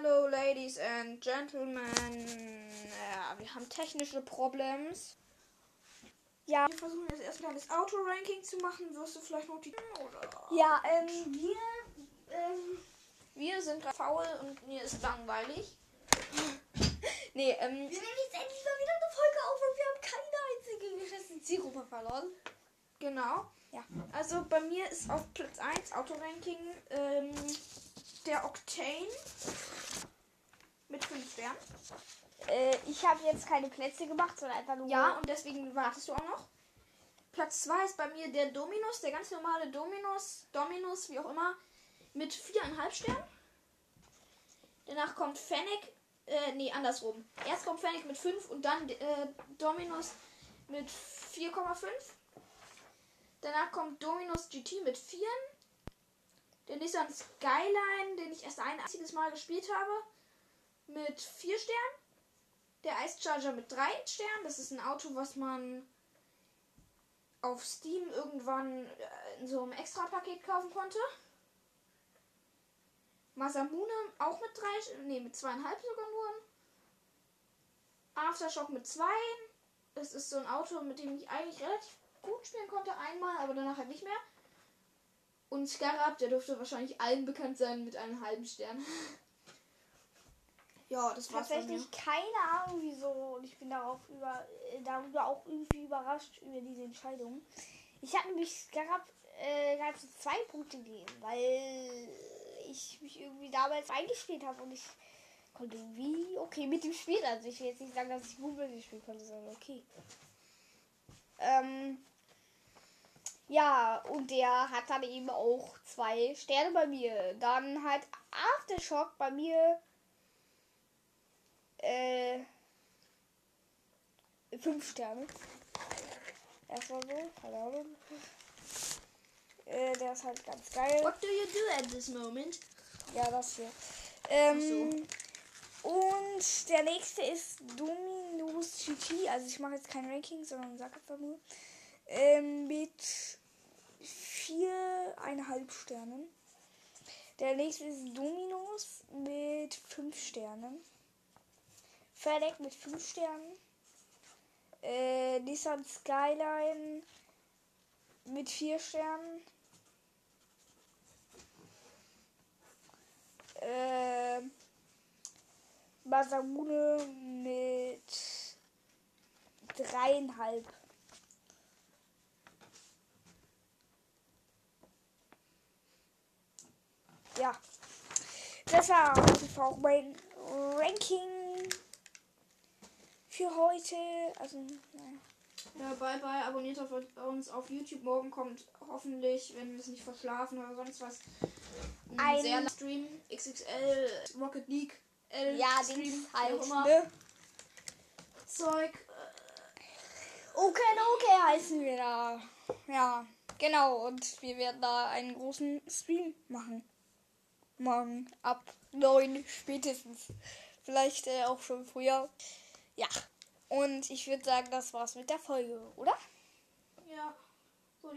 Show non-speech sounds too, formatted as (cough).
Hello, Ladies and Gentlemen. Ja, wir haben technische Problems. Ja, Wir versuchen jetzt erstmal das Auto-Ranking zu machen. Wirst du vielleicht noch die. Oder? ja, ähm, wir, ähm, Wir sind faul und mir ist langweilig. (laughs) nee, ähm, wir nehmen jetzt endlich mal wieder eine Folge auf und wir haben keine einzige geschätzte Zielgruppe verloren. genau. Ja. Also bei mir ist auf Platz 1 Auto-Ranking ähm, der Octane mit 5 Sternen. Äh, ich habe jetzt keine Plätze gemacht, sondern einfach nur. Ja, und deswegen wartest du auch noch. Platz 2 ist bei mir der Dominus, der ganz normale Dominus, Dominus, wie auch immer, mit 4,5 Sternen. Danach kommt Fennec, äh, nee, andersrum. Erst kommt Fennec mit 5 und dann äh, Dominus mit 4,5. Danach kommt Dominus GT mit 4. Der Nissan Skyline, den ich erst ein einziges Mal gespielt habe, mit 4 Sternen. Der Ice Charger mit 3 Sternen. Das ist ein Auto, was man auf Steam irgendwann äh, in so einem Extra-Paket kaufen konnte. Masamune auch mit 3, nee, mit 2,5 sogar nur. Aftershock mit 2. Das ist so ein Auto, mit dem ich eigentlich relativ gut spielen konnte. Einmal, aber danach halt nicht mehr. Und Scarab, der dürfte wahrscheinlich allen bekannt sein mit einem halben Stern. ja, das war's. Tatsächlich keine Ahnung wieso und ich bin darauf über, äh, darüber auch irgendwie überrascht über diese Entscheidung. Ich habe nämlich Scarab äh, ganze zwei Punkte gegeben, weil ich mich irgendwie damals eingespielt habe und ich konnte irgendwie okay mit dem Spiel. Also ich will jetzt nicht sagen, dass ich gut mit dem Spiel konnte, sondern okay. Ähm, ja, und der hat dann eben auch zwei Sterne bei mir. Dann halt Aftershock bei mir äh, fünf Sterne. Erstmal so, keine Ahnung. Äh, der ist halt ganz geil. What do you do at this moment? Ja, das hier. Ähm, Und der nächste ist Dominus GT. Also ich mache jetzt kein Ranking, sondern sag einfach nur. Ähm, mit viereinhalb Sternen. Der nächste ist Dominus mit fünf Sternen. Fennec mit fünf Sternen. Äh, Nissan Skyline mit vier Sternen. Äh, Masamune mit dreieinhalb. Ja. Das war auf jeden Fall auch mein Ranking für heute. Also, naja. Ja, bye bye. Abonniert auf uns auf YouTube. Morgen kommt hoffentlich, wenn wir es nicht verschlafen oder sonst was, ein, Ein- sehr Stream. XXL, Rocket League, L Ja, Stream, halt, immer. ne? Zeug. Okay, okay heißen wir da. Ja, genau. Und wir werden da einen großen Stream machen. Morgen ab 9 spätestens. Vielleicht äh, auch schon früher. Ja. Und ich würde sagen, das war's mit der Folge, oder? Ja.